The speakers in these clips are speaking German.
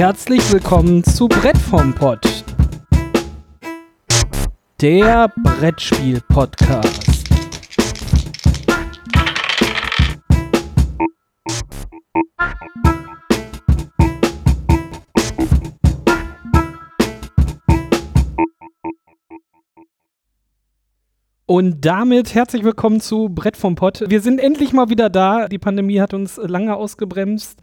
Herzlich willkommen zu Brett vom Pott. Der Brettspiel-Podcast. Und damit herzlich willkommen zu Brett vom Pott. Wir sind endlich mal wieder da. Die Pandemie hat uns lange ausgebremst.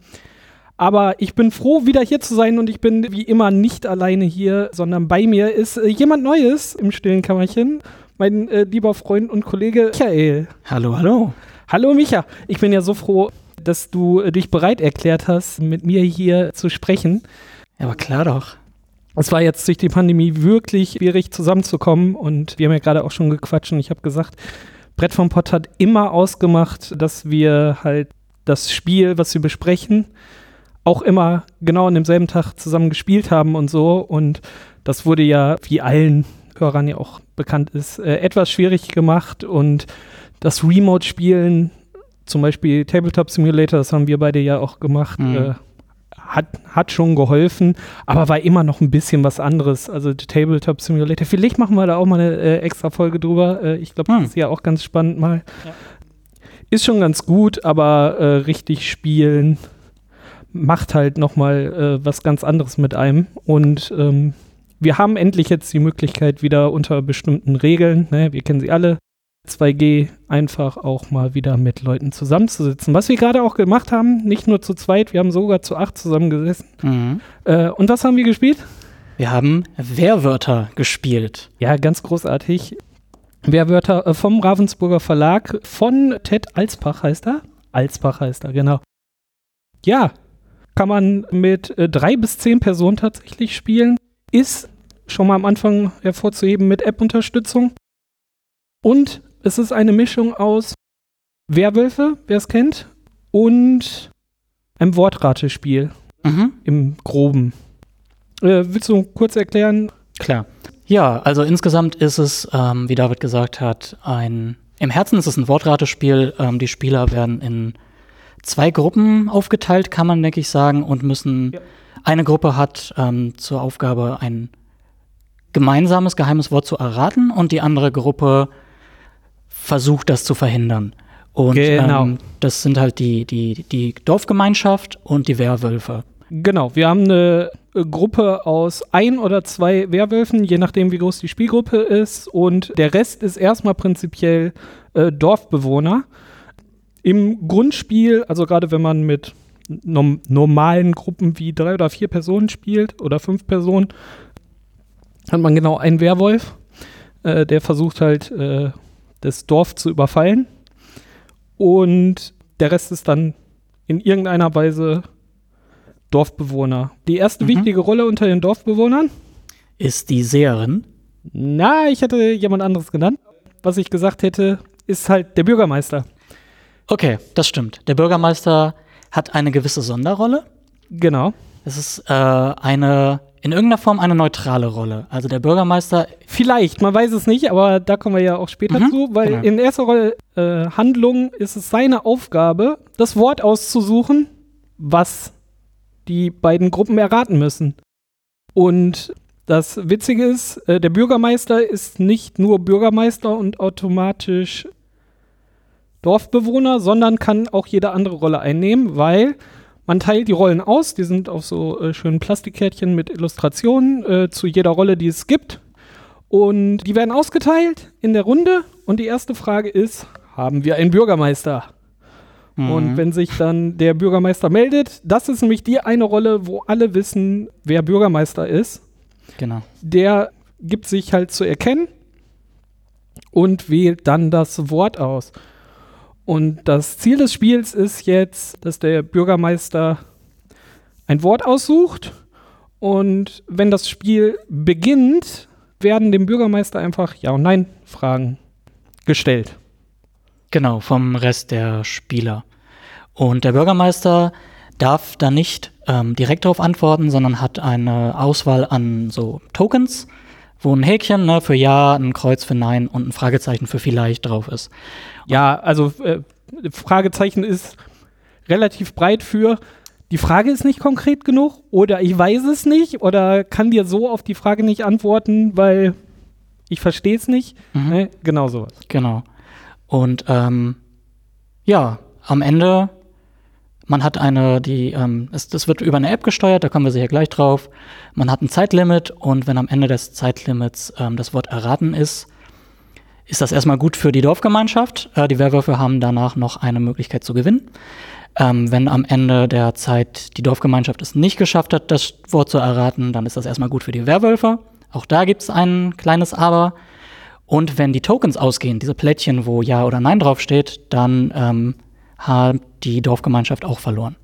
Aber ich bin froh, wieder hier zu sein und ich bin wie immer nicht alleine hier, sondern bei mir ist äh, jemand Neues im stillen Kammerchen. Mein äh, lieber Freund und Kollege Michael. Hallo, hallo. Hallo Micha. Ich bin ja so froh, dass du äh, dich bereit erklärt hast, mit mir hier zu sprechen. Ja, aber klar doch es war jetzt durch die Pandemie wirklich schwierig zusammenzukommen und wir haben ja gerade auch schon gequatscht und ich habe gesagt, Brett vom Pott hat immer ausgemacht, dass wir halt das Spiel, was wir besprechen, auch immer genau an demselben Tag zusammen gespielt haben und so und das wurde ja, wie allen Hörern ja auch bekannt ist, äh, etwas schwierig gemacht und das Remote-Spielen, zum Beispiel Tabletop Simulator, das haben wir beide ja auch gemacht, mhm. äh, hat, hat schon geholfen, aber war immer noch ein bisschen was anderes. Also Tabletop Simulator. Vielleicht machen wir da auch mal eine äh, extra Folge drüber. Äh, ich glaube, hm. das ist ja auch ganz spannend mal. Ja. Ist schon ganz gut, aber äh, richtig spielen macht halt noch mal äh, was ganz anderes mit einem. Und ähm, wir haben endlich jetzt die Möglichkeit, wieder unter bestimmten Regeln, ne, wir kennen sie alle, 2G einfach auch mal wieder mit Leuten zusammenzusitzen. Was wir gerade auch gemacht haben, nicht nur zu zweit, wir haben sogar zu acht zusammengesessen. Mhm. Äh, und was haben wir gespielt? Wir haben Wehrwörter gespielt. Ja, ganz großartig. Wehrwörter äh, vom Ravensburger Verlag von Ted Alsbach heißt er. Alsbach heißt er, genau. Ja, kann man mit äh, drei bis zehn Personen tatsächlich spielen. Ist schon mal am Anfang hervorzuheben mit App-Unterstützung. Und es ist eine Mischung aus Werwölfe, wer es kennt, und einem Wortratespiel mhm. im Groben. Äh, willst du kurz erklären? Klar. Ja, also insgesamt ist es, ähm, wie David gesagt hat, ein. Im Herzen ist es ein Wortratespiel. Ähm, die Spieler werden in zwei Gruppen aufgeteilt, kann man, denke ich, sagen, und müssen. Ja. Eine Gruppe hat ähm, zur Aufgabe, ein gemeinsames geheimes Wort zu erraten, und die andere Gruppe versucht, das zu verhindern. Und genau. ähm, das sind halt die, die, die Dorfgemeinschaft und die Werwölfe. Genau, wir haben eine Gruppe aus ein oder zwei Werwölfen, je nachdem, wie groß die Spielgruppe ist. Und der Rest ist erstmal prinzipiell äh, Dorfbewohner. Im Grundspiel, also gerade wenn man mit nom normalen Gruppen wie drei oder vier Personen spielt oder fünf Personen, hat man genau einen Werwolf, äh, der versucht halt äh, das Dorf zu überfallen. Und der Rest ist dann in irgendeiner Weise Dorfbewohner. Die erste mhm. wichtige Rolle unter den Dorfbewohnern ist die Seherin. Na, ich hätte jemand anderes genannt. Was ich gesagt hätte, ist halt der Bürgermeister. Okay, das stimmt. Der Bürgermeister hat eine gewisse Sonderrolle. Genau. Es ist äh, eine in irgendeiner Form eine neutrale Rolle. Also der Bürgermeister. Vielleicht, man weiß es nicht, aber da kommen wir ja auch später mhm, zu, weil genau. in erster Rolle äh, Handlung ist es seine Aufgabe, das Wort auszusuchen, was die beiden Gruppen erraten müssen. Und das Witzige ist, äh, der Bürgermeister ist nicht nur Bürgermeister und automatisch Dorfbewohner, sondern kann auch jede andere Rolle einnehmen, weil man teilt die Rollen aus, die sind auf so äh, schönen Plastikkärtchen mit Illustrationen äh, zu jeder Rolle, die es gibt. Und die werden ausgeteilt in der Runde. Und die erste Frage ist, haben wir einen Bürgermeister? Mhm. Und wenn sich dann der Bürgermeister meldet, das ist nämlich die eine Rolle, wo alle wissen, wer Bürgermeister ist. Genau. Der gibt sich halt zu erkennen und wählt dann das Wort aus. Und das Ziel des Spiels ist jetzt, dass der Bürgermeister ein Wort aussucht und wenn das Spiel beginnt, werden dem Bürgermeister einfach Ja- und Nein-Fragen gestellt. Genau, vom Rest der Spieler. Und der Bürgermeister darf da nicht ähm, direkt darauf antworten, sondern hat eine Auswahl an so Tokens, wo ein Häkchen ne, für Ja, ein Kreuz für Nein und ein Fragezeichen für vielleicht drauf ist. Ja, also äh, Fragezeichen ist relativ breit für die Frage ist nicht konkret genug oder ich weiß es nicht oder kann dir so auf die Frage nicht antworten, weil ich verstehe es nicht. Mhm. Ne? Genau sowas. Genau. Und ähm, ja, am Ende, man hat eine, die, ähm, es, das wird über eine App gesteuert, da kommen wir sicher gleich drauf. Man hat ein Zeitlimit und wenn am Ende des Zeitlimits ähm, das Wort erraten ist, ist das erstmal gut für die Dorfgemeinschaft. Äh, die Werwölfe haben danach noch eine Möglichkeit zu gewinnen. Ähm, wenn am Ende der Zeit die Dorfgemeinschaft es nicht geschafft hat, das Wort zu erraten, dann ist das erstmal gut für die Werwölfe. Auch da gibt es ein kleines Aber. Und wenn die Tokens ausgehen, diese Plättchen, wo Ja oder Nein draufsteht, dann ähm, hat die Dorfgemeinschaft auch verloren.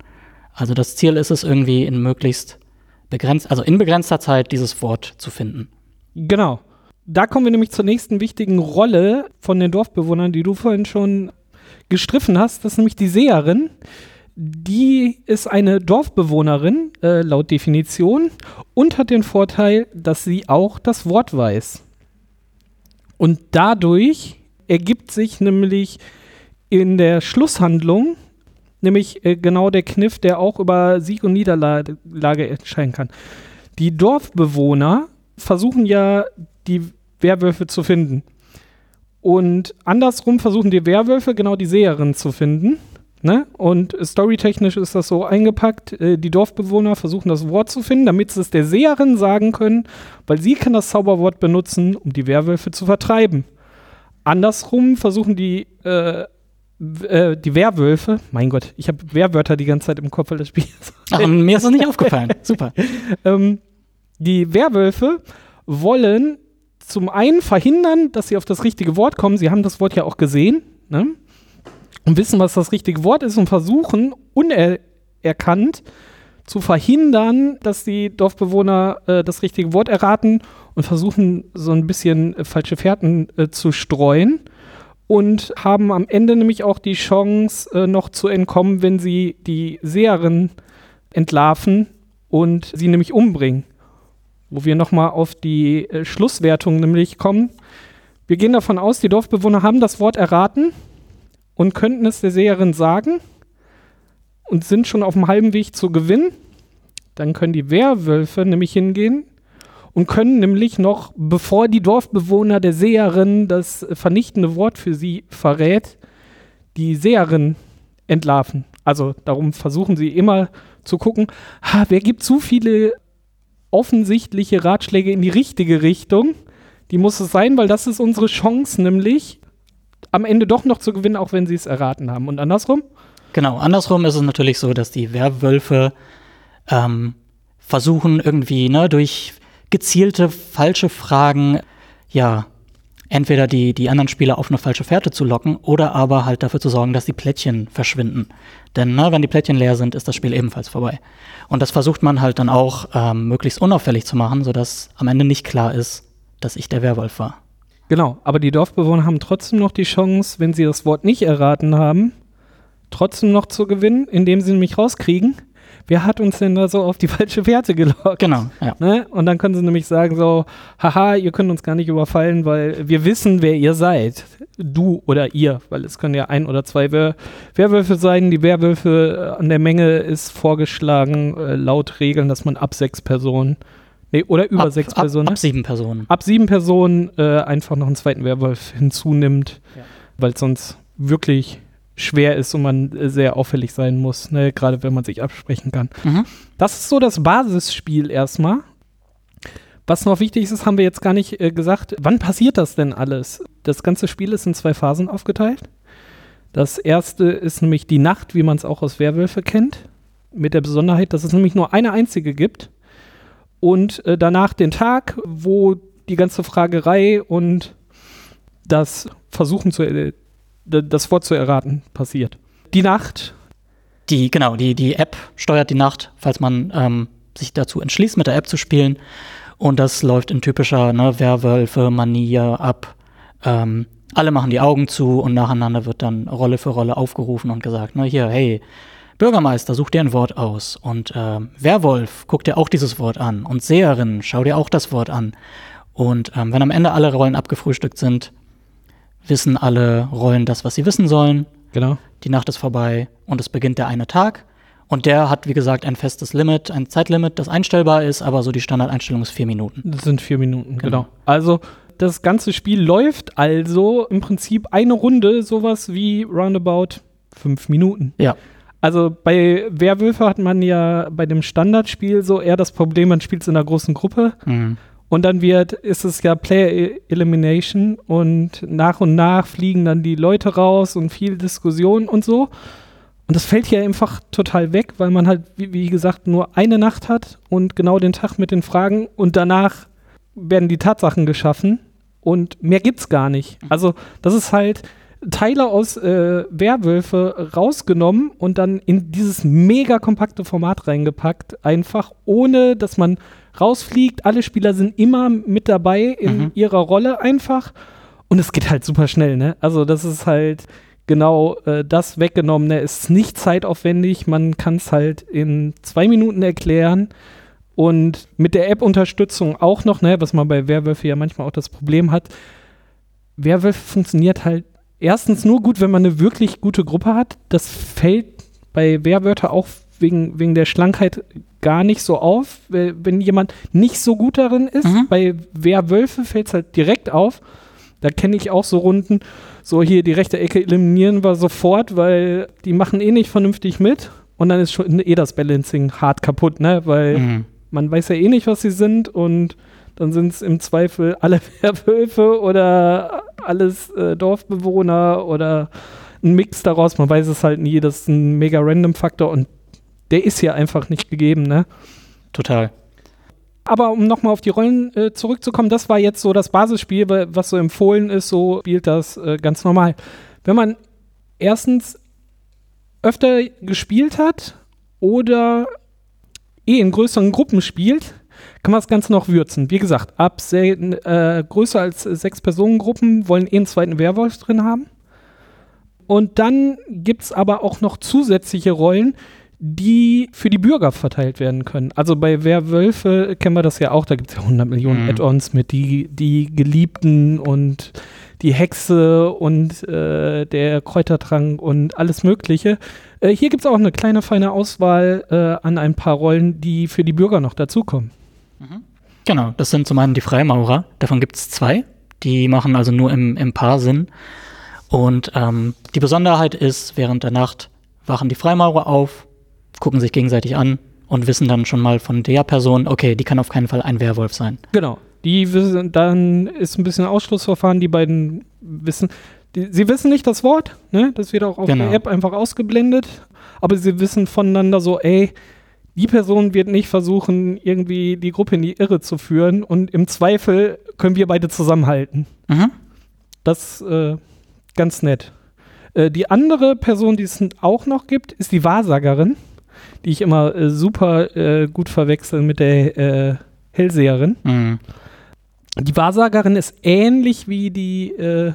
Also das Ziel ist es irgendwie in möglichst begrenzt, also in begrenzter Zeit dieses Wort zu finden. Genau. Da kommen wir nämlich zur nächsten wichtigen Rolle von den Dorfbewohnern, die du vorhin schon gestriffen hast. Das ist nämlich die Seherin. Die ist eine Dorfbewohnerin äh, laut Definition und hat den Vorteil, dass sie auch das Wort weiß. Und dadurch ergibt sich nämlich in der Schlusshandlung nämlich äh, genau der Kniff, der auch über Sieg und Niederlage entscheiden kann. Die Dorfbewohner versuchen ja, die Werwölfe zu finden. Und andersrum versuchen die Werwölfe genau die Seherin zu finden. Ne? Und storytechnisch ist das so eingepackt, äh, die Dorfbewohner versuchen das Wort zu finden, damit sie es der Seherin sagen können, weil sie kann das Zauberwort benutzen, um die Werwölfe zu vertreiben. Andersrum versuchen die, äh, äh, die Werwölfe, mein Gott, ich habe Werwörter die ganze Zeit im Kopf, weil das Spiel ist. Ach, mir ist das nicht aufgefallen. Super. ähm, die Werwölfe wollen zum einen verhindern, dass sie auf das richtige Wort kommen. Sie haben das Wort ja auch gesehen ne? und wissen, was das richtige Wort ist und versuchen unerkannt zu verhindern, dass die Dorfbewohner äh, das richtige Wort erraten und versuchen so ein bisschen äh, falsche Fährten äh, zu streuen und haben am Ende nämlich auch die Chance, äh, noch zu entkommen, wenn sie die Seherin entlarven und sie nämlich umbringen wo wir nochmal auf die äh, Schlusswertung nämlich kommen. Wir gehen davon aus, die Dorfbewohner haben das Wort erraten und könnten es der Seherin sagen und sind schon auf dem halben Weg zu gewinnen. Dann können die Werwölfe nämlich hingehen und können nämlich noch, bevor die Dorfbewohner der Seherin das vernichtende Wort für sie verrät, die Seherin entlarven. Also darum versuchen sie immer zu gucken, ha, wer gibt zu viele offensichtliche Ratschläge in die richtige Richtung. Die muss es sein, weil das ist unsere Chance, nämlich am Ende doch noch zu gewinnen, auch wenn sie es erraten haben. Und andersrum? Genau, andersrum ist es natürlich so, dass die Werwölfe ähm, versuchen irgendwie ne, durch gezielte falsche Fragen ja entweder die, die anderen Spieler auf eine falsche Fährte zu locken oder aber halt dafür zu sorgen, dass die Plättchen verschwinden. Denn ne, wenn die Plättchen leer sind, ist das Spiel ebenfalls vorbei. Und das versucht man halt dann auch ähm, möglichst unauffällig zu machen, sodass am Ende nicht klar ist, dass ich der Werwolf war. Genau, aber die Dorfbewohner haben trotzdem noch die Chance, wenn sie das Wort nicht erraten haben, trotzdem noch zu gewinnen, indem sie nämlich rauskriegen, wer hat uns denn da so auf die falsche Werte gelockt? Genau, ja. Ne? Und dann können sie nämlich sagen so, haha, ihr könnt uns gar nicht überfallen, weil wir wissen, wer ihr seid. Du oder ihr, weil es können ja ein oder zwei Wer Werwölfe sein. Die Werwölfe äh, an der Menge ist vorgeschlagen, äh, laut Regeln, dass man ab sechs Personen Nee, oder über ab, sechs ab, Personen. Ab sieben Personen. Ab sieben Personen äh, einfach noch einen zweiten Werwolf hinzunimmt, Ja. weil es sonst wirklich schwer ist und man äh, sehr auffällig sein muss, ne? gerade wenn man sich absprechen kann. Mhm. Das ist so das Basisspiel erstmal. Was noch wichtig ist, haben wir jetzt gar nicht äh, gesagt. Wann passiert das denn alles? Das ganze Spiel ist in zwei Phasen aufgeteilt. Das erste ist nämlich die Nacht, wie man es auch aus Werwölfe kennt. Mit der Besonderheit, dass es nämlich nur eine einzige gibt. Und äh, danach den Tag, wo die ganze Fragerei und das Versuchen, zu, äh, das Wort zu erraten, passiert. Die Nacht, Die, genau, die, die App steuert die Nacht, falls man ähm, sich dazu entschließt, mit der App zu spielen. Und das läuft in typischer ne, Werwölfe-Manier ab. Ähm, alle machen die Augen zu und nacheinander wird dann Rolle für Rolle aufgerufen und gesagt, ne, hier, hey, Bürgermeister, such dir ein Wort aus. Und ähm, Werwolf, guck dir auch dieses Wort an. Und Seherin, schau dir auch das Wort an. Und ähm, wenn am Ende alle Rollen abgefrühstückt sind, wissen alle Rollen das, was sie wissen sollen. genau. Die Nacht ist vorbei und es beginnt der eine Tag. Und der hat, wie gesagt, ein festes Limit, ein Zeitlimit, das einstellbar ist, aber so die Standardeinstellung ist vier Minuten. Das sind vier Minuten, genau. genau. Also das ganze Spiel läuft also im Prinzip eine Runde, sowas wie roundabout fünf Minuten. Ja. Also bei Werwölfe hat man ja bei dem Standardspiel so eher das Problem, man spielt es in einer großen Gruppe. Mhm. Und dann wird, ist es ja Player e-, Elimination und nach und nach fliegen dann die Leute raus und viel Diskussion und so. Und das fällt hier einfach total weg, weil man halt, wie, wie, gesagt, nur eine Nacht hat und genau den Tag mit den Fragen und danach werden die Tatsachen geschaffen und mehr gibt's gar nicht. Mhm. Also, das ist halt Teile aus äh, Werwölfe rausgenommen und dann in dieses mega kompakte Format reingepackt, einfach ohne, dass man rausfliegt. Alle Spieler sind immer mit dabei in mhm. ihrer Rolle einfach und es geht halt super schnell, ne? Also, das ist halt genau äh, das weggenommene ist nicht zeitaufwendig. Man kann es halt in zwei Minuten erklären. Und mit der App-Unterstützung auch noch, ne, was man bei Werwölfe ja manchmal auch das Problem hat. Werwölfe funktioniert halt erstens nur gut, wenn man eine wirklich gute Gruppe hat. Das fällt bei Werwörter auch wegen, wegen der Schlankheit gar nicht so auf, wenn jemand nicht so gut darin ist. Mhm. Bei Werwölfe fällt es halt direkt auf. Da kenne ich auch so Runden, so hier die rechte Ecke eliminieren wir sofort, weil die machen eh nicht vernünftig mit. Und dann ist schon eh das Balancing hart kaputt, ne? Weil mhm. man weiß ja eh nicht, was sie sind und dann sind es im Zweifel alle Werwölfe oder alles äh, Dorfbewohner oder ein Mix daraus. Man weiß es halt nie. Das ist ein mega random Faktor und der ist hier einfach nicht gegeben, ne? Total. Aber um nochmal auf die Rollen äh, zurückzukommen, das war jetzt so das Basisspiel, was so empfohlen ist, so spielt das äh, ganz normal. Wenn man erstens öfter gespielt hat oder eh in größeren Gruppen spielt, kann man das Ganze noch würzen. Wie gesagt, ab äh, größer als sechs Personengruppen wollen eh einen zweiten Werwolf drin haben. Und dann gibt es aber auch noch zusätzliche Rollen, die für die Bürger verteilt werden können. Also bei Werwölfe kennen wir das ja auch, da gibt es ja 100 Millionen mhm. Add-ons mit die, die Geliebten und die Hexe und äh, der Kräutertrank und alles Mögliche. Äh, hier gibt es auch eine kleine feine Auswahl äh, an ein paar Rollen, die für die Bürger noch dazukommen. Mhm. Genau, das sind zum einen die Freimaurer, davon gibt es zwei. Die machen also nur im, im Paar Sinn. Und ähm, die Besonderheit ist, während der Nacht wachen die Freimaurer auf, gucken sich gegenseitig an und wissen dann schon mal von der Person, okay, die kann auf keinen Fall ein Werwolf sein. Genau. Die wissen, dann ist ein bisschen Ausschlussverfahren, die beiden wissen, die, sie wissen nicht das Wort, ne? Das wird auch auf genau. der App einfach ausgeblendet, aber sie wissen voneinander so, ey, die Person wird nicht versuchen, irgendwie die Gruppe in die Irre zu führen und im Zweifel können wir beide zusammenhalten. Mhm. Das äh, ganz nett. Äh, die andere Person, die es auch noch gibt, ist die Wahrsagerin die ich immer äh, super äh, gut verwechsel mit der äh, Hellseherin. Mhm. Die Wahrsagerin ist ähnlich wie die, äh,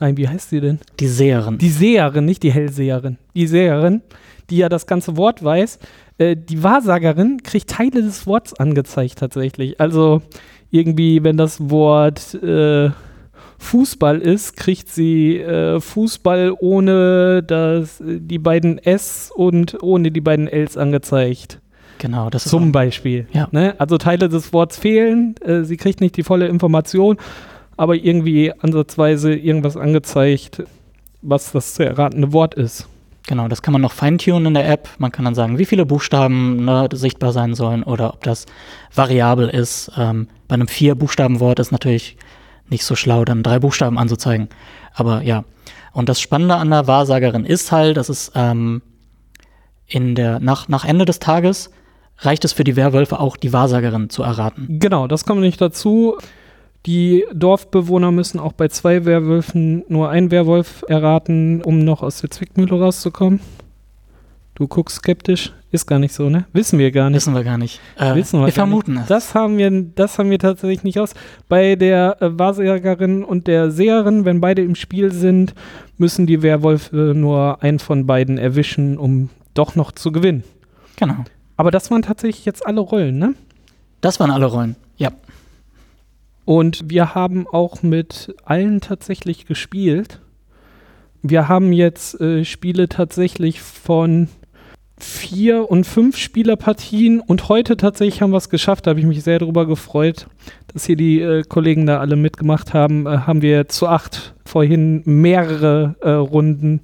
nein, wie heißt sie denn? Die Seherin. Die Seherin, nicht die Hellseherin. Die Seherin, die ja das ganze Wort weiß. Äh, die Wahrsagerin kriegt Teile des Wortes angezeigt tatsächlich. Also irgendwie, wenn das Wort äh, Fußball ist, kriegt sie äh, Fußball ohne das, die beiden S und ohne die beiden Ls angezeigt. Genau, das ist Zum Beispiel. Ja. Ne? Also Teile des Wortes fehlen, äh, sie kriegt nicht die volle Information, aber irgendwie ansatzweise irgendwas angezeigt, was das zu erratende Wort ist. Genau, das kann man noch feintunen in der App. Man kann dann sagen, wie viele Buchstaben ne, sichtbar sein sollen oder ob das variabel ist. Ähm, bei einem Vier-Buchstaben-Wort ist natürlich nicht so schlau, dann drei Buchstaben anzuzeigen. Aber ja. Und das Spannende an der Wahrsagerin ist halt, dass es ähm, in der, nach, nach Ende des Tages reicht es für die Werwölfe auch, die Wahrsagerin zu erraten. Genau, das kommt nicht dazu. Die Dorfbewohner müssen auch bei zwei Werwölfen nur einen Werwolf erraten, um noch aus der Zwickmühle rauszukommen. Du guckst skeptisch. Ist gar nicht so, ne? Wissen wir gar nicht. Wissen wir gar nicht. Äh, Wissen wir wir vermuten es. Das haben wir, das haben wir tatsächlich nicht aus. Bei der äh, Wahrsagerin und der Seherin, wenn beide im Spiel sind, müssen die Werwölfe nur einen von beiden erwischen, um doch noch zu gewinnen. Genau. Aber das waren tatsächlich jetzt alle Rollen, ne? Das waren alle Rollen, ja. Und wir haben auch mit allen tatsächlich gespielt. Wir haben jetzt äh, Spiele tatsächlich von vier und fünf Spielerpartien und heute tatsächlich haben wir es geschafft. Da habe ich mich sehr darüber gefreut, dass hier die äh, Kollegen da alle mitgemacht haben. Äh, haben wir zu acht vorhin mehrere äh, Runden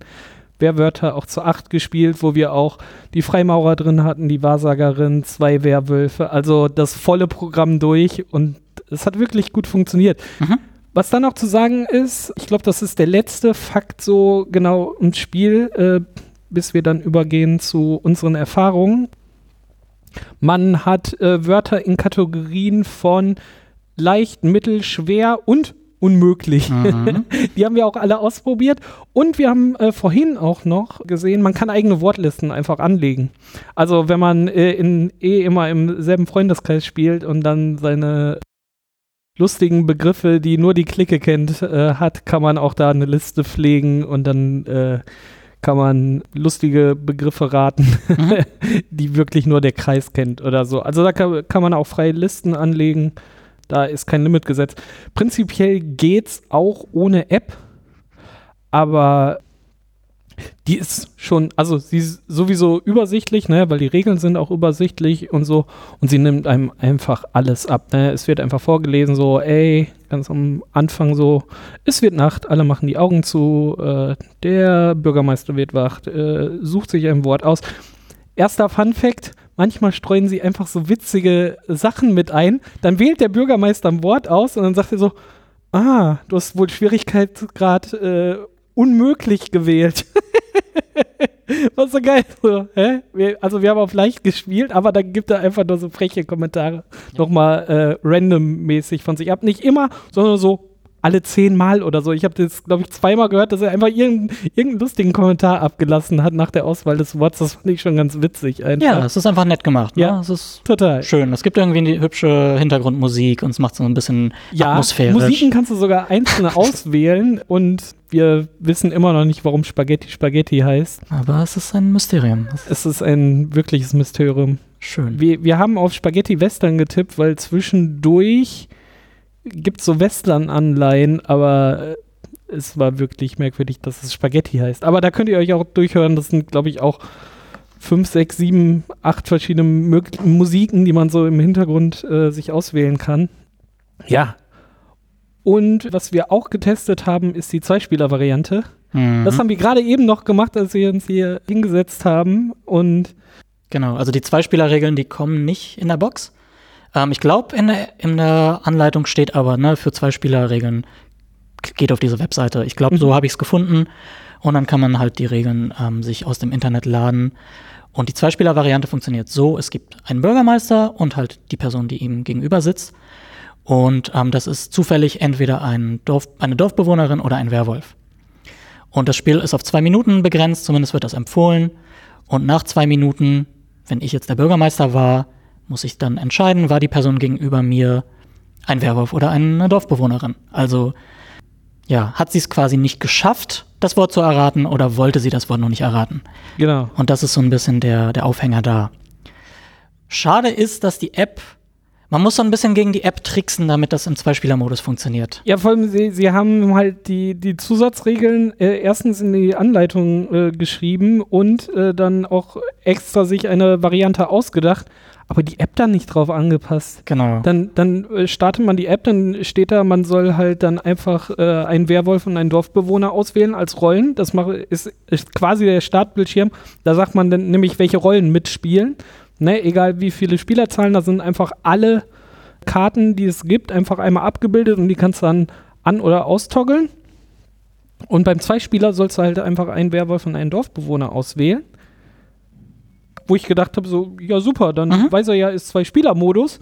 Wehrwörter auch zu acht gespielt, wo wir auch die Freimaurer drin hatten, die Wahrsagerin, zwei Werwölfe, also das volle Programm durch und es hat wirklich gut funktioniert. Mhm. Was dann noch zu sagen ist, ich glaube, das ist der letzte Fakt so genau im Spiel, äh, bis wir dann übergehen zu unseren Erfahrungen. Man hat äh, Wörter in Kategorien von leicht, mittel, schwer und unmöglich. Mhm. Die haben wir auch alle ausprobiert. Und wir haben äh, vorhin auch noch gesehen, man kann eigene Wortlisten einfach anlegen. Also wenn man äh, in, eh immer im selben Freundeskreis spielt und dann seine lustigen Begriffe, die nur die Clique kennt, äh, hat, kann man auch da eine Liste pflegen und dann äh, kann man lustige Begriffe raten, mhm. die wirklich nur der Kreis kennt oder so. Also da kann, kann man auch freie Listen anlegen. Da ist kein Limit gesetzt. Prinzipiell geht's auch ohne App, aber die ist schon, also sie ist sowieso übersichtlich, ne, weil die Regeln sind auch übersichtlich und so und sie nimmt einem einfach alles ab, ne? Es wird einfach vorgelesen so, ey, ganz am Anfang so, es wird Nacht, alle machen die Augen zu, äh, der Bürgermeister wird wach, äh, sucht sich ein Wort aus. Erster Fun Fact, manchmal streuen sie einfach so witzige Sachen mit ein. Dann wählt der Bürgermeister ein Wort aus und dann sagt er so, ah, du hast wohl Schwierigkeitsgrad äh, unmöglich gewählt. Was so geil. So? Wir, also wir haben auf leicht gespielt, aber dann gibt er einfach nur so freche Kommentare ja. nochmal äh, randommäßig von sich ab. Nicht immer, sondern so alle zehnmal oder so. Ich habe das, glaube ich, zweimal gehört, dass er einfach irgendeinen, irgendeinen lustigen Kommentar abgelassen hat nach der Auswahl des Wortes. Das fand ich schon ganz witzig. Einfach. Ja, es ist einfach nett gemacht. Ne? Ja, es ist total schön. Es gibt irgendwie eine hübsche Hintergrundmusik und es macht so ein bisschen ja, atmosphärisch. Musiken kannst du sogar einzelne auswählen und wir wissen immer noch nicht, warum Spaghetti Spaghetti heißt. Aber es ist ein Mysterium. Es ist ein wirkliches Mysterium. Schön. Wir, wir haben auf Spaghetti Western getippt, weil zwischendurch gibt so Western-Anleihen, aber äh, es war wirklich merkwürdig, dass es Spaghetti heißt. Aber da könnt ihr euch auch durchhören. Das sind, glaube ich, auch fünf, sechs, sieben, acht verschiedene Mö Musiken, die man so im Hintergrund äh, sich auswählen kann. Ja. Und was wir auch getestet haben, ist die Zweispieler-Variante. Mhm. Das haben wir gerade eben noch gemacht, als wir uns hier hingesetzt haben. Und genau, also die Zweispieler-Regeln, die kommen nicht in der Box. Ähm, ich glaube, in der, in der Anleitung steht aber, ne, für zwei Spielerregeln geht auf diese Webseite. Ich glaube, mhm. so habe ich es gefunden. Und dann kann man halt die Regeln ähm, sich aus dem Internet laden. Und die Zweispieler-Variante funktioniert so: Es gibt einen Bürgermeister und halt die Person, die ihm gegenüber sitzt. Und ähm, das ist zufällig entweder ein Dorf, eine Dorfbewohnerin oder ein Werwolf. Und das Spiel ist auf zwei Minuten begrenzt, zumindest wird das empfohlen. Und nach zwei Minuten, wenn ich jetzt der Bürgermeister war, muss ich dann entscheiden, war die Person gegenüber mir ein Werwolf oder eine Dorfbewohnerin. Also ja, hat sie es quasi nicht geschafft, das Wort zu erraten oder wollte sie das Wort noch nicht erraten? Genau. Und das ist so ein bisschen der, der Aufhänger da. Schade ist, dass die App, man muss so ein bisschen gegen die App tricksen, damit das im Zweispielermodus funktioniert. Ja, vor allem, sie, sie haben halt die, die Zusatzregeln äh, erstens in die Anleitung äh, geschrieben und äh, dann auch extra sich eine Variante ausgedacht, aber die App dann nicht drauf angepasst. Genau. Dann, dann äh, startet man die App, dann steht da, man soll halt dann einfach äh, einen Werwolf und einen Dorfbewohner auswählen als Rollen. Das mach, ist, ist quasi der Startbildschirm. Da sagt man dann nämlich, welche Rollen mitspielen. Ne, egal wie viele Spielerzahlen, da sind einfach alle Karten, die es gibt, einfach einmal abgebildet und die kannst du dann an- oder austoggeln. Und beim Zweispieler sollst du halt einfach einen Werwolf und einen Dorfbewohner auswählen wo ich gedacht habe, so, ja super, dann mhm. weiß er ja, ist Zwei-Spieler-Modus.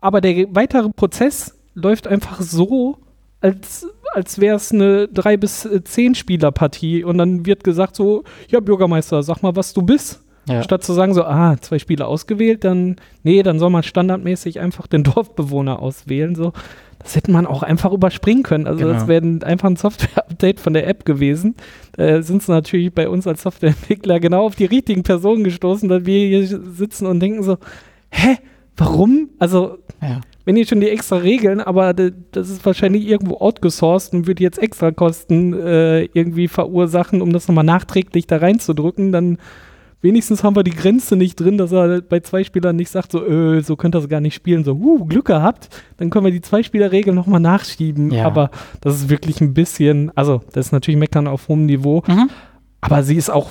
Aber der weitere Prozess läuft einfach so, als, als wäre es eine 3- bis 10-Spieler-Partie. Und dann wird gesagt so, ja Bürgermeister, sag mal, was du bist. Ja. Statt zu sagen so, ah, zwei Spieler ausgewählt, dann, nee, dann soll man standardmäßig einfach den Dorfbewohner auswählen. So. Das hätte man auch einfach überspringen können. Also genau. das wäre einfach ein Software-Update von der App gewesen. Da sind sie natürlich bei uns als Softwareentwickler genau auf die richtigen Personen gestoßen, weil wir hier sitzen und denken so, hä, warum? Also ja. wenn ihr schon die extra Regeln, aber das ist wahrscheinlich irgendwo outgesourced und würde jetzt extra Kosten äh, irgendwie verursachen, um das nochmal nachträglich da reinzudrücken, dann wenigstens haben wir die Grenze nicht drin, dass er bei zwei Spielern nicht sagt, so, äh, so könnt ihr es gar nicht spielen, so, uh, Glück gehabt, dann können wir die Zwei-Spieler-Regel nochmal nachschieben. Ja. Aber das ist wirklich ein bisschen, also, das ist natürlich Meckern auf hohem Niveau, Mhm. aber sie ist auch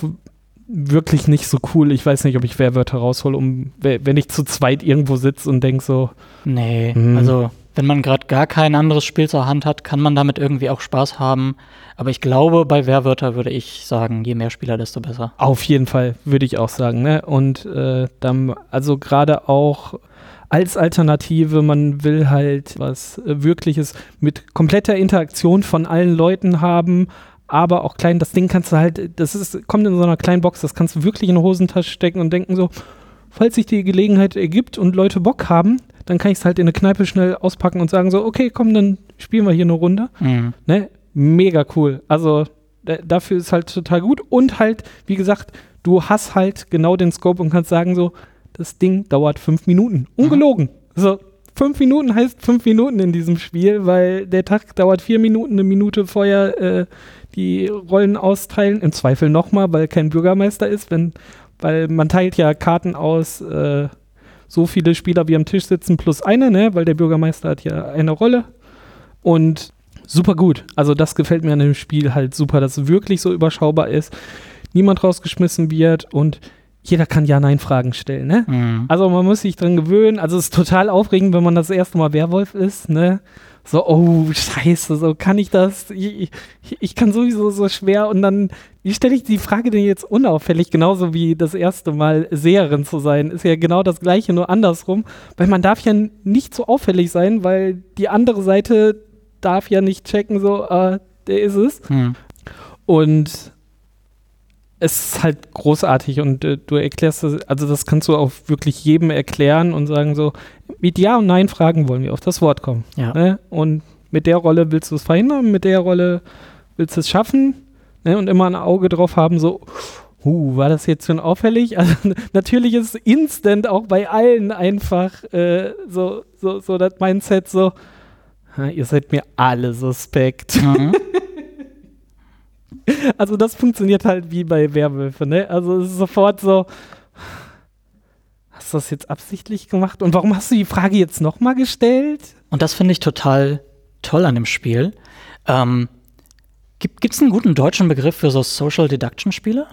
wirklich nicht so cool. Ich weiß nicht, ob ich Wehrwörter raushole, um, we- wenn ich zu zweit irgendwo sitze und denke so, Nee, Mhm. also wenn man gerade gar kein anderes Spiel zur Hand hat, kann man damit irgendwie auch Spaß haben. Aber ich glaube, bei Wehrwörter würde ich sagen, je mehr Spieler, desto besser. Auf jeden Fall, würde ich auch sagen. Ne? Und äh, dann, also gerade auch als Alternative, man will halt was äh, Wirkliches mit kompletter Interaktion von allen Leuten haben, aber auch klein, das Ding kannst du halt, das ist, kommt in so einer kleinen Box, das kannst du wirklich in eine Hosentasche stecken und denken so, falls sich die Gelegenheit ergibt und Leute Bock haben, dann kann ich es halt in eine Kneipe schnell auspacken und sagen so, okay, komm, dann spielen wir hier eine Runde. Mhm. Ne? Mega cool. Also da, dafür ist halt total gut. Und halt, wie gesagt, du hast halt genau den Scope und kannst sagen so, das Ding dauert fünf Minuten. Ungelogen. So, fünf Minuten heißt fünf Minuten in diesem Spiel, weil der Tag dauert vier Minuten, eine Minute vorher äh, die Rollen austeilen. Im Zweifel nochmal, weil kein Bürgermeister ist, wenn, weil man teilt ja Karten aus, äh, so viele Spieler wie am Tisch sitzen plus eine, ne? Weil der Bürgermeister hat ja eine Rolle. Und super gut. Also das gefällt mir an dem Spiel halt super, dass es wirklich so überschaubar ist, niemand rausgeschmissen wird und jeder kann Ja-Nein-Fragen stellen, ne? Mhm. Also man muss sich dran gewöhnen. Also es ist total aufregend, wenn man das erste Mal Werwolf ist, ne? So, oh, scheiße, so kann ich das? Ich, ich, ich kann sowieso so schwer und dann, wie stelle ich die Frage denn jetzt unauffällig? Genauso wie das erste Mal Seherin zu sein, ist ja genau das gleiche, nur andersrum. Weil man darf ja nicht so auffällig sein, weil die andere Seite darf ja nicht checken, so, äh, der ist es. Mhm. Und es ist halt großartig und äh, du erklärst das, also das kannst du auch wirklich jedem erklären und sagen so, mit Ja und Nein Fragen wollen wir auf das Wort kommen. Ja. Ne? Und mit der Rolle willst du es verhindern, mit der Rolle willst du es schaffen ne? und immer ein Auge drauf haben, so, huh, war das jetzt schon auffällig? Also natürlich ist instant auch bei allen einfach äh, so, so, so das Mindset so, "Ha, ihr seid mir alle suspekt. Mhm. Also das funktioniert halt wie bei Werwölfe, ne? Also es ist sofort so, hast du das jetzt absichtlich gemacht? Und warum hast du die Frage jetzt nochmal gestellt? Und das finde ich total toll an dem Spiel. Ähm, gibt es einen guten deutschen Begriff für so Social Deduction Spiele?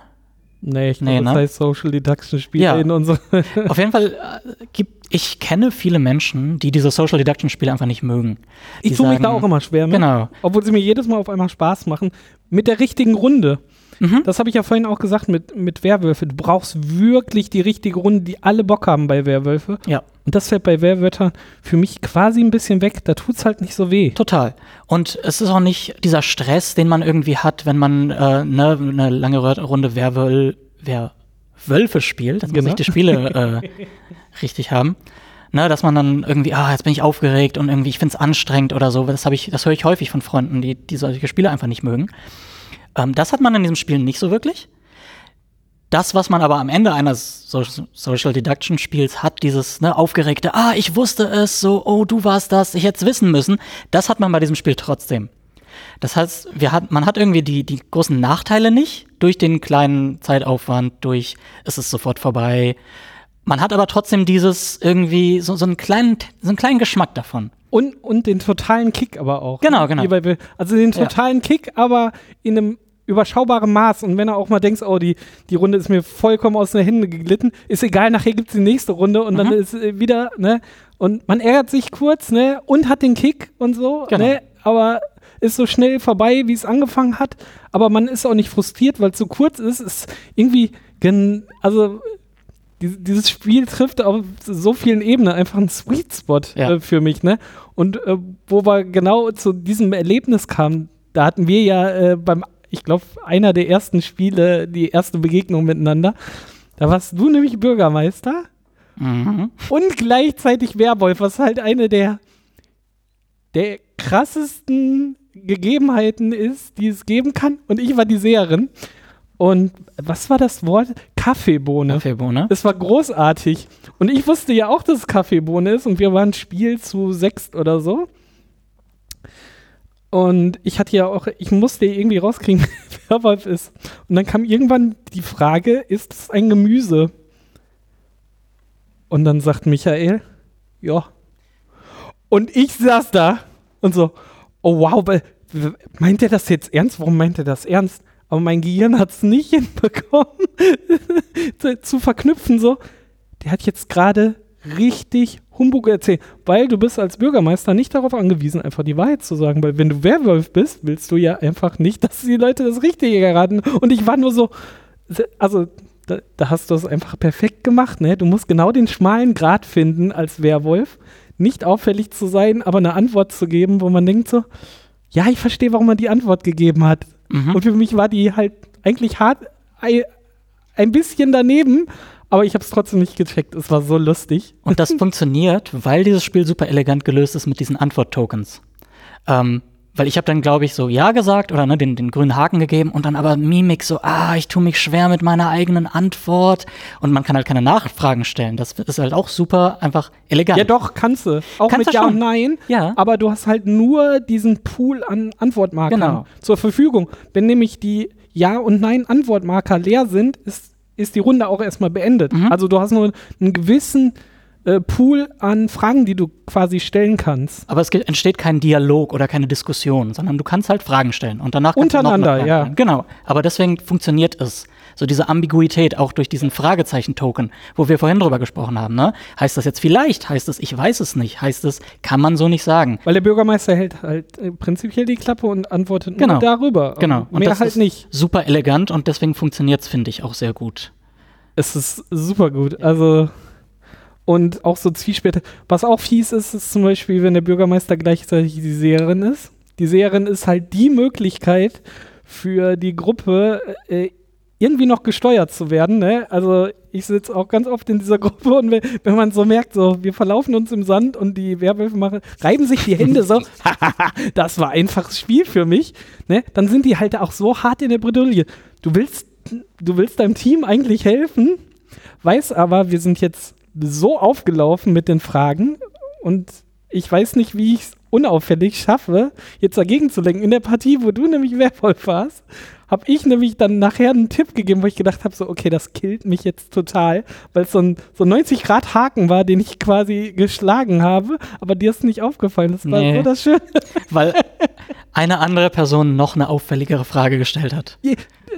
Nee, ich glaube, Nee, das ne? heißt Social Deduction Spiele Ja. in unserer. Auf jeden Fall äh, gibt ich kenne viele Menschen, die diese Social Deduction Spiele einfach nicht mögen. Die ich tue mich da sagen- auch immer schwer mit. Genau. Obwohl sie mir jedes Mal auf einmal Spaß machen. Mit der richtigen Runde. Mhm. Das habe ich ja vorhin auch gesagt mit, mit Werwölfe. Du brauchst wirklich die richtige Runde, die alle Bock haben bei Werwölfe. Ja, Und das fällt bei Werwörtern für mich quasi ein bisschen weg. Da tut's halt nicht so weh. total. Und es ist auch nicht dieser Stress, den man irgendwie hat, wenn man äh, ne, eine lange Runde Werwöl Werwölfe spielt. Das muss Genau. ich die Spiele äh, richtig haben. Ne, dass man dann irgendwie, ah, jetzt bin ich aufgeregt und irgendwie, ich finde es anstrengend oder so. Das, ich, das höre ich häufig von Freunden, die, die solche Spiele einfach nicht mögen. Ähm, das hat man in diesem Spiel nicht so wirklich. Das, was man aber am Ende eines so Social Deduction Spiels hat, dieses ne, aufgeregte, ah, ich wusste es, so, oh, du warst das, ich hätte es wissen müssen, das hat man bei diesem Spiel trotzdem. Das heißt, wir hat, man hat irgendwie die, die großen Nachteile nicht durch den kleinen Zeitaufwand, durch es ist sofort vorbei. Man hat aber trotzdem dieses irgendwie so, so, einen, kleinen, so einen kleinen Geschmack davon. Und, und den totalen Kick aber auch. Genau, ne? genau. Also den Ja. totalen Kick, aber in einem überschaubaren Maß. Und wenn er auch mal denkst, oh, die, die Runde ist mir vollkommen aus den Händen geglitten, ist egal, nachher gibt's die nächste Runde und dann Mhm. ist äh, wieder, ne? Und man ärgert sich kurz, ne? Und hat den Kick und so, Genau. ne? Aber ist so schnell vorbei, wie es angefangen hat. Aber man ist auch nicht frustriert, weil es so kurz ist. Ist irgendwie, gen also dies- dieses Spiel trifft auf so vielen Ebenen einfach einen Sweet Spot Ja. äh, für mich, ne? Und äh, wo wir genau zu diesem Erlebnis kamen, da hatten wir ja äh, beim, ich glaube, einer der ersten Spiele, die erste Begegnung miteinander. Da warst du nämlich Bürgermeister Mhm. und gleichzeitig Werwolf, was halt eine der, der krassesten Gegebenheiten ist, die es geben kann. Und ich war die Seherin. Und was war das Wort? Kaffeebohne. Kaffeebohne. Es war großartig. Und ich wusste ja auch, dass es Kaffeebohne ist und wir waren Spiel zu sechst oder so. Und ich hatte ja auch, ich musste irgendwie rauskriegen, Werwolf ist. Und dann kam irgendwann die Frage, ist es ein Gemüse? Und dann sagt Michael, ja. Und ich saß da und so, oh wow, meint er das jetzt ernst? Warum meint er das ernst? Aber mein Gehirn hat es nicht hinbekommen, zu, zu verknüpfen so. Der hat jetzt gerade richtig Humbug erzählt, weil du bist als Bürgermeister nicht darauf angewiesen, einfach die Wahrheit zu sagen, weil wenn du Werwolf bist, willst du ja einfach nicht, dass die Leute das Richtige erraten. Und ich war nur so, also da, da hast du es einfach perfekt gemacht, ne? Du musst genau den schmalen Grat finden als Werwolf, nicht auffällig zu sein, aber eine Antwort zu geben, wo man denkt so, ja, ich verstehe, warum man die Antwort gegeben hat. Mhm. Und für mich war die halt eigentlich hart, ein bisschen daneben, aber ich habe es trotzdem nicht gecheckt. Es war so lustig. Und das funktioniert, weil dieses Spiel super elegant gelöst ist mit diesen Antwort-Tokens. Ähm, weil ich habe dann, glaube ich, so Ja gesagt oder ne, den, den grünen Haken gegeben und dann aber Mimik so, ah, ich tue mich schwer mit meiner eigenen Antwort. Und man kann halt keine Nachfragen stellen. Das ist halt auch super einfach elegant. Ja, doch, kannst du. Auch kannst mit Ja schon. und Nein. Ja. Aber du hast halt nur diesen Pool an Antwortmarkern genau. zur Verfügung. Wenn nämlich die Ja- und Nein-Antwortmarker leer sind, ist ist die Runde auch erstmal beendet. Mhm. Also du hast nur einen gewissen äh, Pool an Fragen, die du quasi stellen kannst. Aber es entsteht kein Dialog oder keine Diskussion, sondern du kannst halt Fragen stellen und danach untereinander, ja. Genau. Aber deswegen funktioniert es. So diese Ambiguität auch durch diesen Fragezeichen-Token, wo wir vorhin drüber gesprochen haben. Ne? Heißt das jetzt vielleicht? Heißt es, ich weiß es nicht? Heißt es, kann man so nicht sagen? Weil der Bürgermeister hält halt äh, prinzipiell die Klappe und antwortet genau. nur darüber. Genau. Und Mehr halt nicht. Super elegant und deswegen funktioniert es, finde ich, auch sehr gut. Es ist super gut. Also und auch so Zwiespäte. Was auch fies ist, ist zum Beispiel, wenn der Bürgermeister gleichzeitig die Seherin ist. Die Seherin ist halt die Möglichkeit für die Gruppe, äh, irgendwie noch gesteuert zu werden. Ne? Also ich sitze auch ganz oft in dieser Gruppe und wenn, wenn, man so merkt, so wir verlaufen uns im Sand und die Werwölfe machen, reiben sich die Hände so, das war einfaches Spiel für mich, ne? dann sind die halt auch so hart in der Bredouille. Du willst, du willst deinem Team eigentlich helfen, weiß aber, wir sind jetzt so aufgelaufen mit den Fragen und ich weiß nicht, wie ich es unauffällig schaffe, jetzt dagegen zu lenken. In der Partie, wo du nämlich Werwolf warst, habe ich nämlich dann nachher einen Tipp gegeben, wo ich gedacht habe, so, okay, das killt mich jetzt total, weil es so ein so 90-Grad-Haken war, den ich quasi geschlagen habe, aber dir ist nicht aufgefallen. Das war nee, so das Schöne. Weil eine andere Person noch eine auffälligere Frage gestellt hat.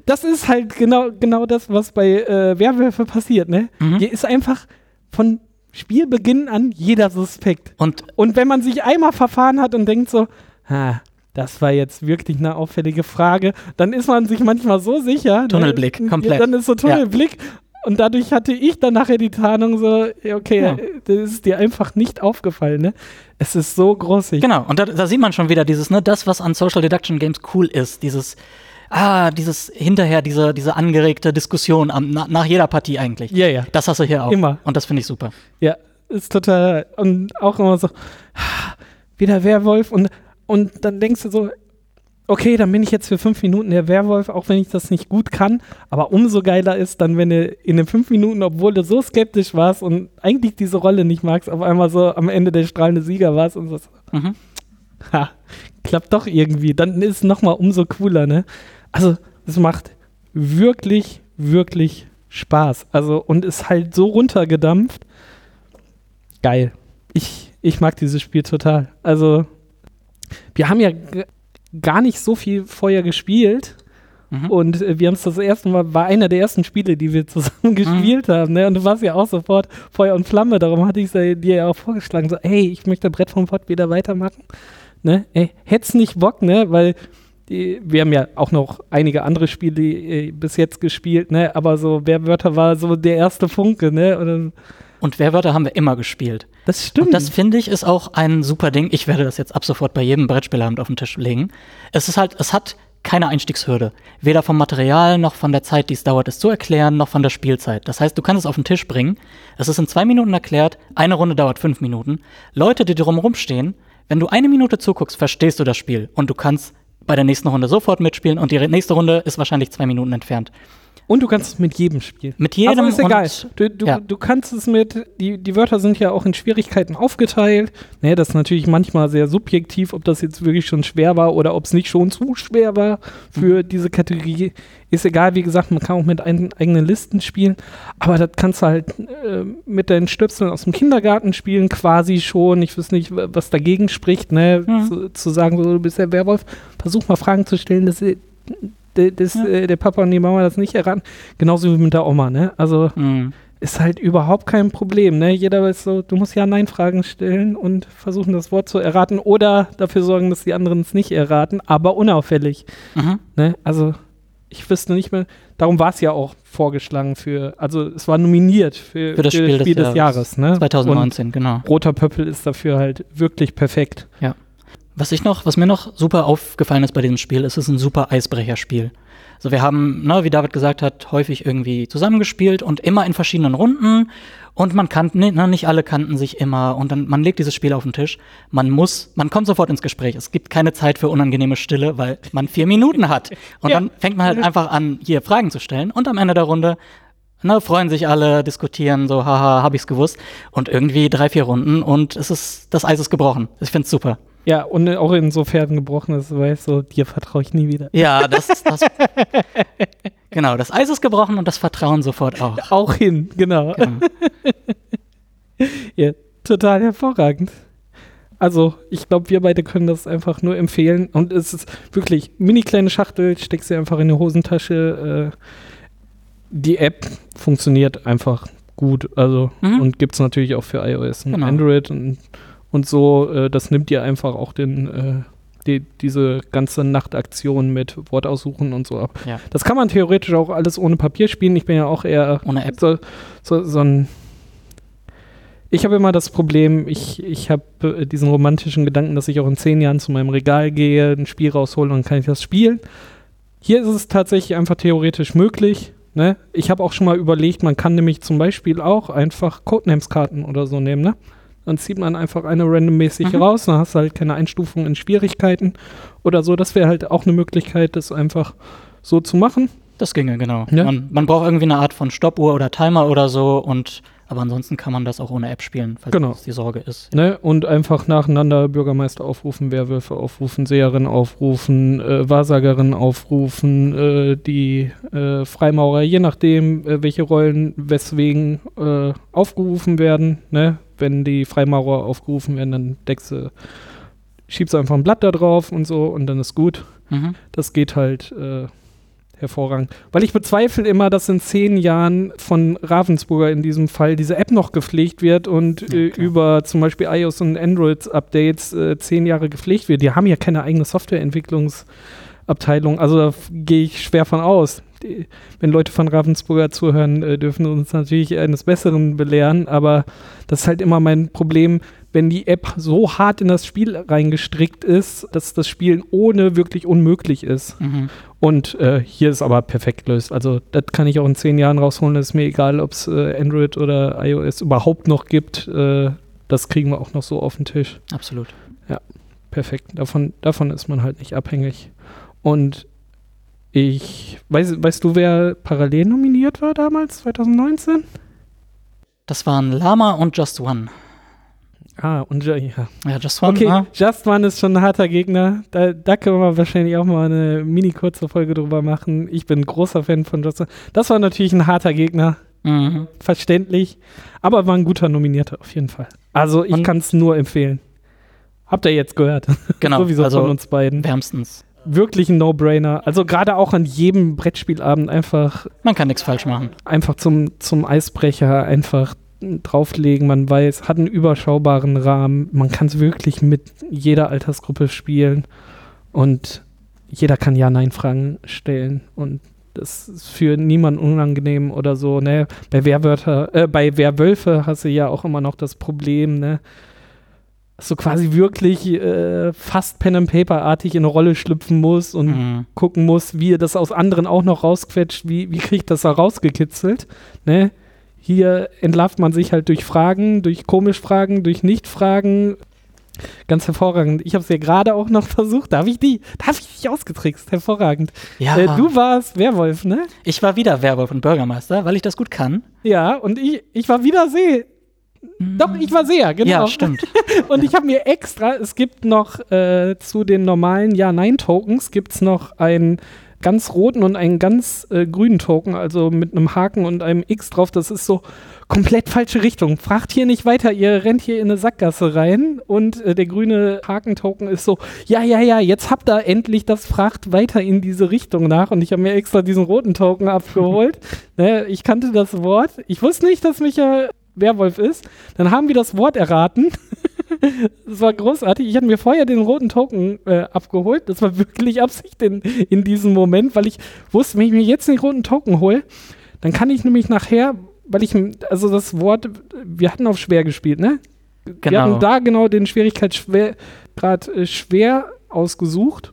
Das ist halt genau, genau das, was bei äh, Werwölfe passiert, ne? Mhm. Hier ist einfach von Spielbeginn an jeder suspekt. Und, und wenn man sich einmal verfahren hat und denkt so, ha, das war jetzt wirklich eine auffällige Frage, dann ist man sich manchmal so sicher. Ne? Tunnelblick, ne? komplett. Dann ist so Tunnelblick. Ja. Und dadurch hatte ich dann nachher die Tarnung so, okay, ja. das ist dir einfach nicht aufgefallen, ne? Es ist so großig. Genau, und da, da, sieht man schon wieder dieses, ne, das, was an Social Deduction Games cool ist, dieses, ah, dieses hinterher, diese, diese angeregte Diskussion am, na, nach jeder Partie eigentlich. Ja, ja. Das hast du hier auch. Immer. Und das finde ich super. Ja, ist total. Und auch immer so, wieder Werwolf. Und, und dann denkst du so, okay, dann bin ich jetzt für fünf Minuten der Werwolf, auch wenn ich das nicht gut kann. Aber umso geiler ist dann, wenn du in den fünf Minuten, obwohl du so skeptisch warst und eigentlich diese Rolle nicht magst, auf einmal so am Ende der strahlende Sieger warst und so. Mhm. Ha, klappt doch irgendwie. Dann ist es nochmal umso cooler, ne? Also, es macht wirklich, wirklich Spaß. Also, und ist halt so runtergedampft. Geil. Ich, ich mag dieses Spiel total. Also, wir haben ja gar nicht so viel vorher gespielt. Mhm. Und äh, wir haben es das erste Mal, war einer der ersten Spiele, die wir zusammen mhm. gespielt mhm. haben. Ne? Und du warst ja auch sofort Feuer und Flamme. Darum hatte ich dir ja auch vorgeschlagen, so, hey, ich möchte Brett vom Pott wieder weitermachen. Ne? Ey, hätt's nicht Bock, ne? Weil die, wir haben ja auch noch einige andere Spiele äh, bis jetzt gespielt, ne? Aber so Werwörter war so der erste Funke, ne? Und, und Werwörter haben wir immer gespielt. Das stimmt. Und das finde ich ist auch ein super Ding. Ich werde das jetzt ab sofort bei jedem Brettspielabend auf den Tisch legen. Es ist halt, es hat keine Einstiegshürde. Weder vom Material noch von der Zeit, die es dauert, es zu erklären, noch von der Spielzeit. Das heißt, du kannst es auf den Tisch bringen. Es ist in zwei Minuten erklärt. Eine Runde dauert fünf Minuten. Leute, die drumherum stehen, wenn du eine Minute zuguckst, verstehst du das Spiel und du kannst bei der nächsten Runde sofort mitspielen und die nächste Runde ist wahrscheinlich zwei Minuten entfernt. Und du kannst es mit jedem spielen. Mit jedem also ist egal. Du, du, ja. du kannst es mit, die, die Wörter sind ja auch in Schwierigkeiten aufgeteilt. Ne, das ist natürlich manchmal sehr subjektiv, ob das jetzt wirklich schon schwer war oder ob es nicht schon zu schwer war für Mhm. diese Kategorie. Ist egal, wie gesagt, man kann auch mit ein, eigenen Listen spielen. Aber das kannst du halt äh, mit deinen Stöpseln aus dem Kindergarten spielen, quasi schon. Ich weiß nicht, wa- was dagegen spricht, ne? Mhm. Zu, zu sagen, so, du bist der Werwolf. Versuch mal Fragen zu stellen, dass, der- dass Ja. äh, der Papa und die Mama das nicht erraten. Genauso wie mit der Oma, ne? Also Mhm. ist halt überhaupt kein Problem, ne? Jeder weiß so, du musst Ja-Nein-Fragen stellen und versuchen, das Wort zu erraten oder dafür sorgen, dass die anderen es nicht erraten, aber unauffällig, Mhm. ne? Also ich wüsste nicht mehr, darum war es ja auch vorgeschlagen für, also es war nominiert für, Für das Spiel des des Jahres, ne? 2019, genau. Und Roter Pöppel ist dafür halt wirklich perfekt. Was ich noch, was mir noch super aufgefallen ist bei diesem Spiel, ist, es ist ein super Eisbrecherspiel. Also wir haben, ne, wie David gesagt hat, häufig irgendwie zusammengespielt und immer in verschiedenen Runden. Und man kannte, ne, nicht alle kannten sich immer. Und dann, man legt dieses Spiel auf den Tisch. Man muss, man kommt sofort ins Gespräch. Es gibt keine Zeit für unangenehme Stille, weil man vier Minuten hat. Und Ja. dann fängt man halt einfach an, hier Fragen zu stellen. Und am Ende der Runde Ne, freuen sich alle, diskutieren, so, haha, hab ich's gewusst. Und irgendwie drei, vier Runden und es ist, das Eis ist gebrochen. Ich find's super. Ja, und auch insofern gebrochen ist, weil so, dir vertraue ich nie wieder. Ja, das, das genau, das Eis ist gebrochen und das Vertrauen sofort auch. Auch hin, genau. Genau. Ja, total hervorragend. Also, ich glaube, wir beide können das einfach nur empfehlen. Und es ist wirklich mini kleine Schachtel, steckst sie einfach in die Hosentasche. Äh, die App funktioniert einfach gut. Also, Mhm. und gibt es natürlich auch für iOS und Genau. Android und, und so. Äh, das nimmt dir einfach auch den, äh, die, diese ganze Nachtaktion mit Wortaussuchen und so ab. Ja. Das kann man theoretisch auch alles ohne Papier spielen. Ich bin ja auch eher Ohne App. so, so, so ein. Ich habe immer das Problem, ich, ich habe äh, diesen romantischen Gedanken, dass ich auch in zehn Jahren zu meinem Regal gehe, ein Spiel raushole und dann kann ich das spielen. Hier ist es tatsächlich einfach theoretisch möglich. Ne? Ich habe auch schon mal überlegt, man kann nämlich zum Beispiel auch einfach Codenames-Karten oder so nehmen. Ne? Dann zieht man einfach eine randommäßig Mhm. raus, dann hast du halt keine Einstufung in Schwierigkeiten oder so. Das wäre halt auch eine Möglichkeit, das einfach so zu machen. Das ginge, genau. Ja. Man, man braucht irgendwie eine Art von Stoppuhr oder Timer oder so und aber ansonsten kann man das auch ohne App spielen, falls Genau. das die Sorge ist. Ne? Und einfach nacheinander Bürgermeister aufrufen, Werwölfe aufrufen, Seherin aufrufen, äh, Wahrsagerin aufrufen, äh, die äh, Freimaurer, je nachdem, äh, welche Rollen weswegen äh, aufgerufen werden. Ne? Wenn die Freimaurer aufgerufen werden, dann deckst du, schiebst du einfach ein Blatt da drauf und so und dann ist gut. Mhm. Das geht halt äh, hervorragend. Weil ich bezweifle immer, dass in zehn Jahren von Ravensburger in diesem Fall diese App noch gepflegt wird und Ja, äh, über zum Beispiel iOS und Android-Updates äh, zehn Jahre gepflegt wird. Die haben ja keine eigene Softwareentwicklungsabteilung. Also da gehe ich schwer von aus. Die, wenn Leute von Ravensburger zuhören, äh, dürfen uns natürlich eines Besseren belehren, aber das ist halt immer mein Problem, wenn die App so hart in das Spiel reingestrickt ist, dass das Spielen ohne wirklich unmöglich ist. Mhm. Und äh, hier ist aber perfekt gelöst. Also das kann ich auch in zehn Jahren rausholen. Das ist mir egal, ob es äh, Android oder iOS überhaupt noch gibt. Äh, das kriegen wir auch noch so auf den Tisch. Absolut. Perfekt. Davon, davon ist man halt nicht abhängig. Und ich, weiß, weißt du, wer parallel nominiert war damals, 2019? Das waren Lama und Just One. Ah, und ja. ja. Just One. Okay, ah, Just One ist schon ein harter Gegner. Da, da können wir wahrscheinlich auch mal eine mini kurze Folge drüber machen. Ich bin großer Fan von Just One. Das war natürlich ein harter Gegner. mhm. verständlich, aber war ein guter Nominierter auf jeden Fall. Also ich kann es nur empfehlen. Habt ihr jetzt gehört? Genau. Sowieso also von uns beiden. wärmstens. Wirklich ein No-Brainer. Also gerade auch an jedem Brettspielabend einfach, Man kann nichts falsch machen. einfach zum, zum Eisbrecher einfach drauflegen. Man weiß, hat einen überschaubaren Rahmen. Man kann es wirklich mit jeder Altersgruppe spielen und jeder kann Ja-Nein-Fragen stellen und das ist für niemanden unangenehm oder so, ne? Bei Werwörter, äh, bei Werwölfe hast du ja auch immer noch das Problem, ne? Du quasi wirklich äh, fast Pen and Paper-artig in eine Rolle schlüpfen musst und Mhm. gucken muss, wie er das aus anderen auch noch rausquetscht, wie, wie kriegt das da rausgekitzelt. Ne? Hier entlarvt man sich halt durch Fragen, durch komisch Fragen, durch Nicht-Fragen. Ganz hervorragend. Ich habe es ja gerade auch noch versucht. Da habe ich die, da habe ich dich ausgetrickst. Hervorragend. Ja, Äh, du warst Werwolf, ne? ich war wieder Werwolf und Bürgermeister, weil ich das gut kann. Ja, und ich, ich war wieder See. Doch, ich war Seher, genau. Ja, stimmt. Und ich habe mir extra, es gibt noch äh, zu den normalen Ja-Nein-Tokens, gibt es noch einen ganz roten und einen ganz äh, grünen Token, also mit einem Haken und einem X drauf. Das ist so komplett falsche Richtung. Fragt hier nicht weiter, ihr rennt hier in eine Sackgasse rein und äh, der grüne Haken-Token ist so, ja, ja, ja, jetzt habt ihr endlich das, fragt weiter in diese Richtung nach und ich habe mir extra diesen roten Token abgeholt. ne, ich kannte das Wort. Ich wusste nicht, dass Micha Werwolf ist. Dann haben wir das Wort erraten. Das war großartig. Ich hatte mir vorher den roten Token äh, abgeholt. Das war wirklich Absicht in, in diesem Moment, weil ich wusste, wenn ich mir jetzt den roten Token hole, dann kann ich nämlich nachher, weil ich, also das Wort, wir hatten auf schwer gespielt, ne? Wir Genau. hatten da genau den Schwierigkeitsgrad äh, schwer ausgesucht.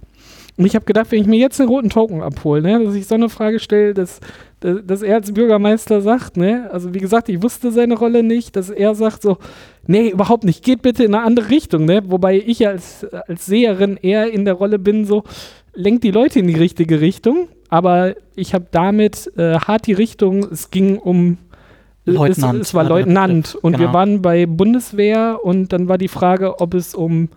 Und ich habe gedacht, wenn ich mir jetzt den roten Token abhole, ne, dass ich so eine Frage stelle, dass, dass, dass er als Bürgermeister sagt, ne, also wie gesagt, ich wusste seine Rolle nicht, dass er sagt so, nee, überhaupt nicht, geht bitte in eine andere Richtung, ne, wobei ich als, als Seherin eher in der Rolle bin, so, lenkt die Leute in die richtige Richtung, aber ich habe damit äh, hart die Richtung, es ging um Leutnant es, es war Leutnant und wir genau. waren bei Bundeswehr und dann war die Frage, ob es um,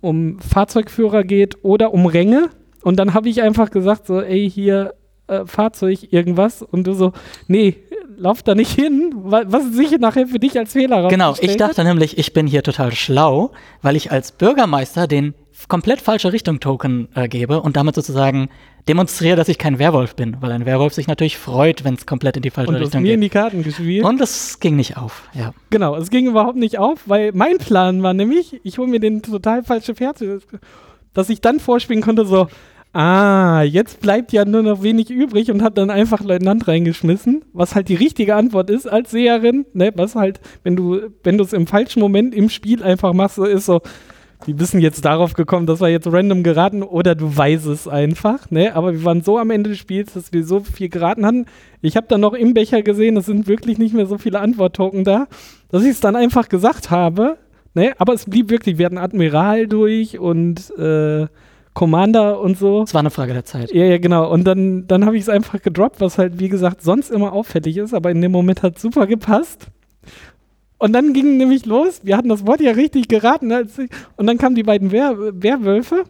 um Fahrzeugführer geht oder um Ränge. Und dann habe ich einfach gesagt, so, ey, hier äh, Fahrzeug, irgendwas. Und du so, nee, lauf da nicht hin, wa- was sich nachher für dich als Fehler Genau, ich dachte nämlich, ich bin hier total schlau, weil ich als Bürgermeister den komplett falsche Richtung Token äh, gebe und damit sozusagen demonstriere, dass ich kein Werwolf bin, weil ein Werwolf sich natürlich freut, wenn es komplett in die falsche und Richtung mir in geht. die Karten gespielt. Und es ging nicht auf, ja. Genau, es ging überhaupt nicht auf, weil mein Plan war nämlich, ich hole mir den total falsche Pferd, dass ich dann vorspielen konnte, so, ah, jetzt bleibt ja nur noch wenig übrig und hat dann einfach Leutnant reingeschmissen, was halt die richtige Antwort ist als Seherin, ne, was halt, wenn du, wenn du es im falschen Moment im Spiel einfach machst, ist so, die wissen jetzt darauf gekommen, das war jetzt random geraten oder du weißt es einfach, ne? Aber wir waren so am Ende des Spiels, dass wir so viel geraten hatten. Ich habe dann noch im Becher gesehen, es sind wirklich nicht mehr so viele Antworttoken da, dass ich es dann einfach gesagt habe, ne? Aber es blieb wirklich, wir hatten Admiral durch und äh, Commander und so. Es war eine Frage der Zeit. Ja, ja, genau. Und dann, dann habe ich es einfach gedroppt, was halt, wie gesagt, sonst immer auffällig ist, aber in dem Moment hat super gepasst. Und dann ging nämlich los, wir hatten das Wort ja richtig geraten, und dann kamen die beiden Wer Werwölfe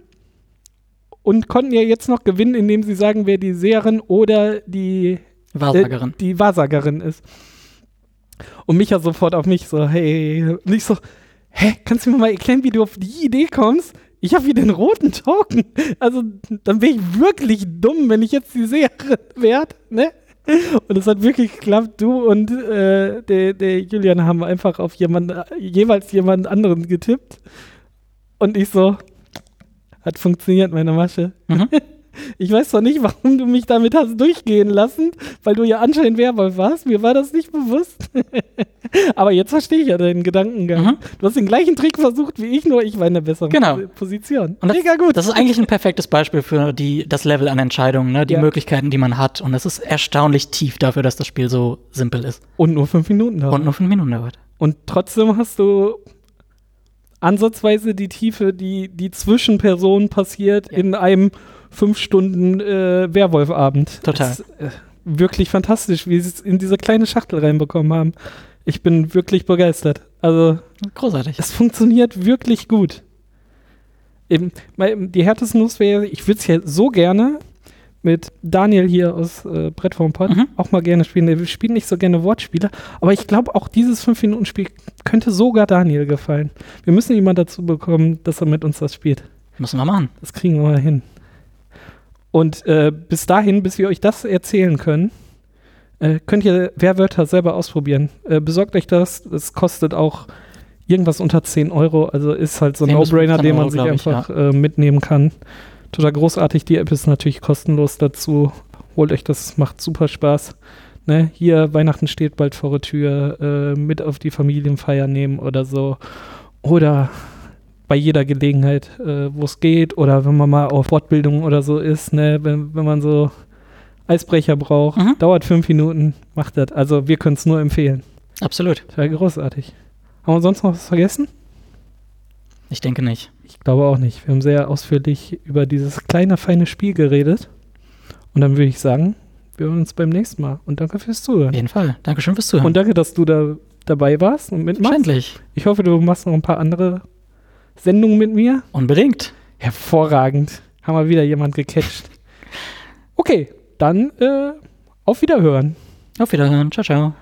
und konnten ja jetzt noch gewinnen, indem sie sagen, wer die Seherin oder die, Wahrsagerin. äh, die Wahrsagerin ist. Und Micha sofort auf mich so, hey, und ich so, hä, kannst du mir mal erklären, wie du auf die Idee kommst? Ich habe hier den roten Token. Also, dann wäre ich wirklich dumm, wenn ich jetzt die Seherin werde, ne? Und es hat wirklich geklappt. Du und äh, der, der Julian haben einfach auf jemand, jeweils jemand anderen getippt. Und ich so, hat funktioniert, meine Masche. Mhm. Ich weiß zwar nicht, warum du mich damit hast durchgehen lassen, weil du ja anscheinend Werwolf warst. Mir war das nicht bewusst. Aber jetzt verstehe ich ja deinen Gedankengang. Mhm. Du hast den gleichen Trick versucht wie ich, nur ich war in der besseren Genau. Position. Und das, Mega gut. das ist eigentlich ein perfektes Beispiel für die, das Level an Entscheidungen, ne? die Ja. Möglichkeiten, die man hat. Und es ist erstaunlich tief dafür, dass das Spiel so simpel ist. und nur fünf Minuten dauert. Und nur fünf Minuten dauert. Und trotzdem hast du ansatzweise die Tiefe, die, die zwischen Personen passiert Ja. in einem fünf Stunden äh, Werwolfabend. Total. Das äh, wirklich fantastisch, wie sie es in diese kleine Schachtel reinbekommen haben. Ich bin wirklich begeistert. Also, Großartig. es funktioniert wirklich gut. Eben, die härtesten Nuss wäre, ich würde es ja so gerne mit Daniel hier aus äh, Brett vom Pott Mhm. auch mal gerne spielen. Der spielt nicht so gerne Wortspiele, aber ich glaube, auch dieses 5-Minuten-Spiel könnte sogar Daniel gefallen. Wir müssen mal dazu bekommen, dass er mit uns das spielt. Müssen wir machen. Das kriegen wir mal hin. Und äh, bis dahin, bis wir euch das erzählen können, äh, könnt ihr Werwörter selber ausprobieren. Äh, besorgt euch das. Das kostet auch irgendwas unter 10 Euro. Also ist halt so ein 10 bis No-Brainer, 15 den man Euro, sich glaub ich, einfach äh, mitnehmen kann. Total großartig. Die App ist natürlich kostenlos dazu. Holt euch das, macht super Spaß. Ne? Hier, Weihnachten steht bald vor der Tür. Äh, mit auf die Familienfeier nehmen oder so. Oder bei jeder Gelegenheit, äh, wo es geht, oder wenn man mal auf Fortbildung oder so ist, ne, wenn, wenn man so Eisbrecher braucht, mhm. dauert fünf Minuten, macht das. Also wir können es nur empfehlen. Absolut. Das wäre großartig. Haben wir sonst noch was vergessen? Ich denke nicht. Ich glaube auch nicht. Wir haben sehr ausführlich über dieses kleine, feine Spiel geredet. Und dann würde ich sagen, wir hören uns beim nächsten Mal. Und danke fürs Zuhören. Auf jeden Fall. Dankeschön fürs Zuhören. Und danke, dass du da dabei warst und mitmachst. Verständlich. Ich hoffe, du machst noch ein paar andere Sendung mit mir? Unbedingt. Hervorragend. Haben wir wieder jemand gecatcht. Okay, dann äh, auf Wiederhören. Auf Wiederhören. Ciao, ciao.